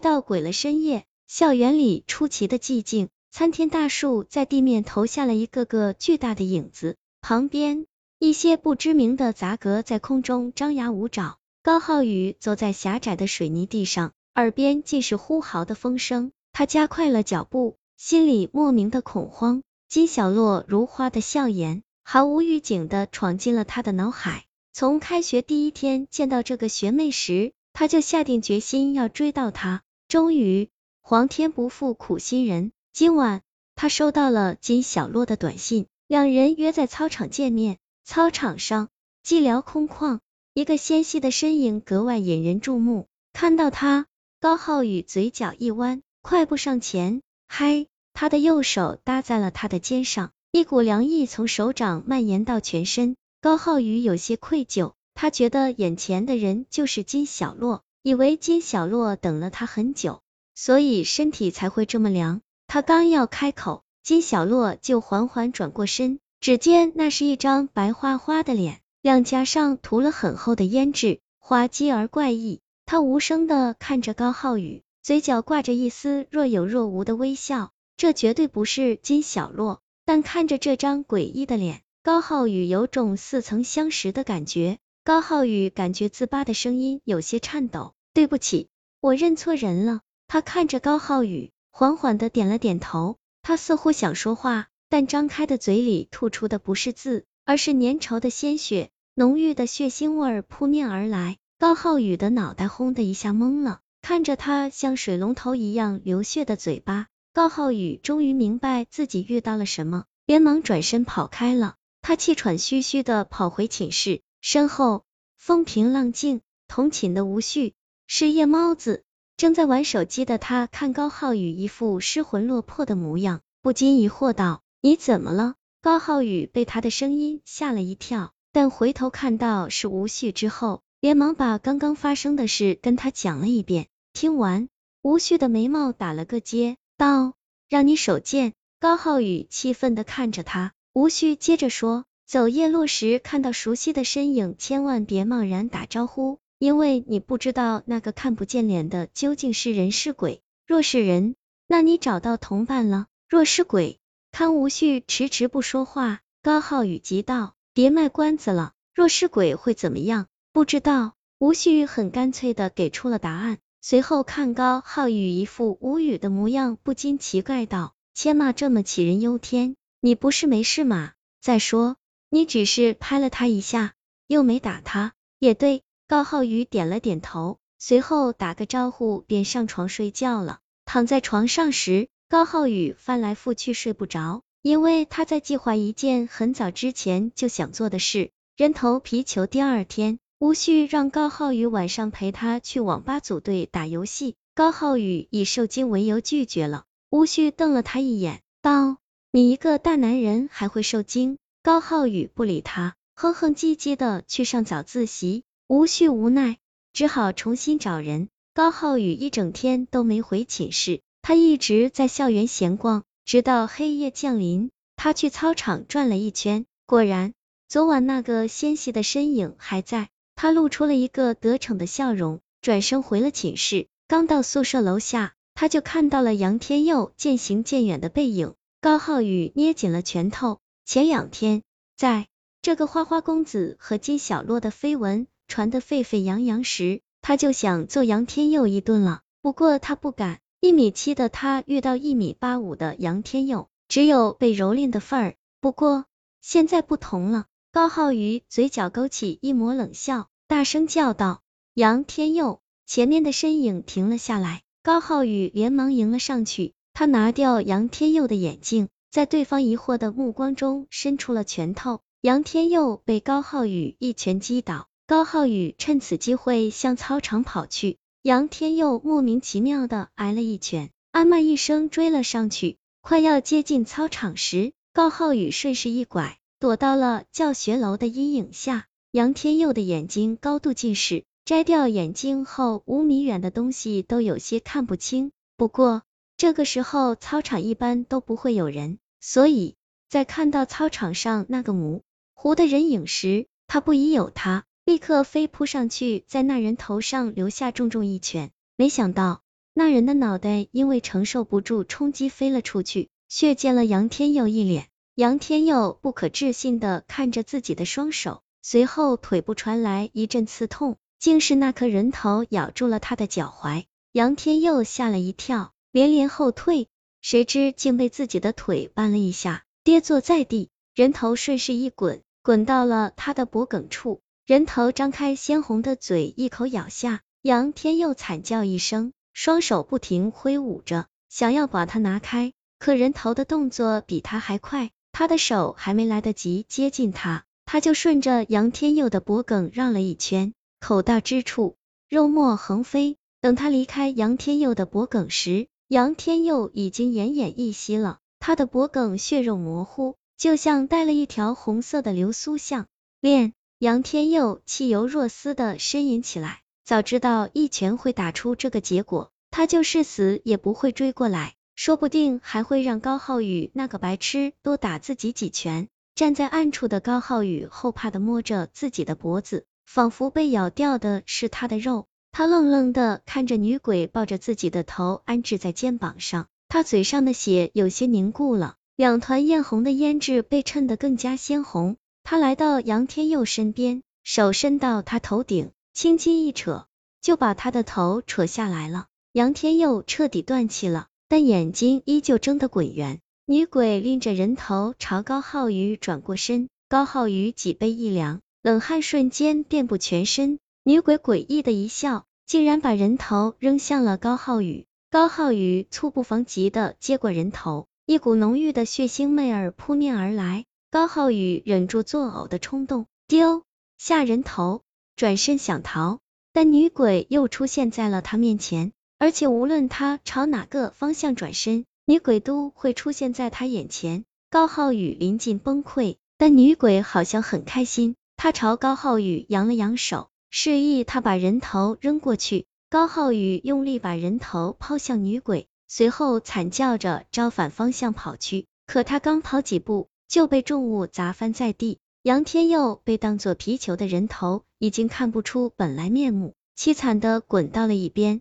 到鬼了深夜，校园里出奇的寂静，参天大树在地面投下了一个个巨大的影子，旁边一些不知名的杂格在空中张牙舞爪。高浩宇走在狭窄的水泥地上，耳边尽是呼号的风声，他加快了脚步，心里莫名的恐慌。金小洛如花的笑颜，毫无预警的闯进了他的脑海。从开学第一天见到这个学妹时，他就下定决心要追到她。终于，皇天不负苦心人，今晚他收到了金小洛的短信，两人约在操场见面。操场上寂寥空旷。一个纤细的身影格外引人注目。看到他，高浩宇嘴角一弯，快步上前，嗨！他的右手搭在了他的肩上，一股凉意从手掌蔓延到全身。高浩宇有些愧疚，他觉得眼前的人就是金小洛，以为金小洛等了他很久，所以身体才会这么凉。他刚要开口，金小洛就缓缓转过身，只见那是一张白花花的脸。两颊上涂了很厚的胭脂，滑稽而怪异。他无声的看着高浩宇，嘴角挂着一丝若有若无的微笑。这绝对不是金小洛，但看着这张诡异的脸，高浩宇有种似曾相识的感觉。高浩宇感觉自巴的声音有些颤抖：“对不起，我认错人了。”他看着高浩宇，缓缓的点了点头。他似乎想说话，但张开的嘴里吐出的不是字，而是粘稠的鲜血。浓郁的血腥味扑面而来，高浩宇的脑袋轰的一下懵了，看着他像水龙头一样流血的嘴巴，高浩宇终于明白自己遇到了什么，连忙转身跑开了。他气喘吁吁的跑回寝室，身后风平浪静，同寝的吴旭是夜猫子，正在玩手机的他看高浩宇一副失魂落魄的模样，不禁疑惑道：“你怎么了？”高浩宇被他的声音吓了一跳。但回头看到是吴旭之后，连忙把刚刚发生的事跟他讲了一遍。听完，吴旭的眉毛打了个结，道：“让你手贱。”高浩宇气愤的看着他。吴旭接着说：“走夜路时看到熟悉的身影，千万别贸然打招呼，因为你不知道那个看不见脸的究竟是人是鬼。若是人，那你找到同伴了；若是鬼，看吴旭迟迟不说话，高浩宇急道。别卖关子了，若是鬼会怎么样？不知道。吴旭很干脆的给出了答案，随后看高浩宇一副无语的模样，不禁奇怪道：千骂这么杞人忧天，你不是没事吗？再说，你只是拍了他一下，又没打他。也对，高浩宇点了点头，随后打个招呼便上床睡觉了。躺在床上时，高浩宇翻来覆去睡不着。因为他在计划一件很早之前就想做的事——人头皮球。第二天，吴旭让高浩宇晚上陪他去网吧组队打游戏，高浩宇以受惊为由拒绝了。吴旭瞪了他一眼，道：“你一个大男人还会受惊？”高浩宇不理他，哼哼唧唧的去上早自习。吴旭无奈，只好重新找人。高浩宇一整天都没回寝室，他一直在校园闲逛。直到黑夜降临，他去操场转了一圈，果然，昨晚那个纤细的身影还在。他露出了一个得逞的笑容，转身回了寝室。刚到宿舍楼下，他就看到了杨天佑渐行渐远的背影。高浩宇捏紧了拳头。前两天，在这个花花公子和金小洛的绯闻传得沸沸扬扬时，他就想揍杨天佑一顿了。不过他不敢。一米七的他遇到一米八五的杨天佑，只有被蹂躏的份儿。不过现在不同了，高浩宇嘴角勾起一抹冷笑，大声叫道：“杨天佑！”前面的身影停了下来，高浩宇连忙迎了上去。他拿掉杨天佑的眼镜，在对方疑惑的目光中伸出了拳头。杨天佑被高浩宇一拳击倒，高浩宇趁此机会向操场跑去。杨天佑莫名其妙的挨了一拳，啊妈一声追了上去，快要接近操场时，高浩宇顺势一拐，躲到了教学楼的阴影下。杨天佑的眼睛高度近视，摘掉眼镜后，五米远的东西都有些看不清。不过这个时候操场一般都不会有人，所以在看到操场上那个模糊的人影时，他不疑有他。立刻飞扑上去，在那人头上留下重重一拳。没想到那人的脑袋因为承受不住冲击飞了出去，血溅了杨天佑一脸。杨天佑不可置信的看着自己的双手，随后腿部传来一阵刺痛，竟是那颗人头咬住了他的脚踝。杨天佑吓了一跳，连连后退，谁知竟被自己的腿绊了一下，跌坐在地。人头顺势一滚，滚到了他的脖颈处，人头张开鲜红的嘴，一口咬下。杨天佑惨叫一声，双手不停挥舞着，想要把它拿开，可人头的动作比他还快。他的手还没来得及接近他，他就顺着杨天佑的脖颈绕了一圈，口大之处肉沫横飞。等他离开杨天佑的脖颈时，杨天佑已经奄奄一息了，他的脖颈血肉模糊，就像带了一条红色的流苏项链。杨天佑气由若丝的呻吟起来，早知道一拳会打出这个结果，他就是死也不会追过来。说不定还会让高浩宇那个白痴多打自己几拳。站在暗处的高浩宇后怕的摸着自己的脖子，仿佛被咬掉的是他的肉。他愣愣的看着女鬼抱着自己的头安置在肩膀上，他嘴上的血有些凝固了，两团艳红的胭脂被衬得更加鲜红。他来到杨天佑身边，手伸到他头顶，轻轻一扯，就把他的头扯下来了。杨天佑彻底断气了。但眼睛依旧睁得滚圆，女鬼拎着人头朝高浩宇转过身，高浩宇脊背一凉，冷汗瞬间遍布全身。女鬼诡异的一笑，竟然把人头扔向了高浩宇。高浩宇猝不防急的接过人头，一股浓郁的血腥味儿扑面而来，高浩宇忍住作呕的冲动，丢下人头，转身想逃，但女鬼又出现在了他面前。而且无论他朝哪个方向转身，女鬼都会出现在他眼前。高浩宇临近崩溃，但女鬼好像很开心，她朝高浩宇扬了扬手，示意他把人头扔过去。高浩宇用力把人头抛向女鬼，随后惨叫着朝反方向跑去。可他刚跑几步，就被重物砸翻在地。杨天佑被当做皮球的人头已经看不出本来面目，凄惨的滚到了一边。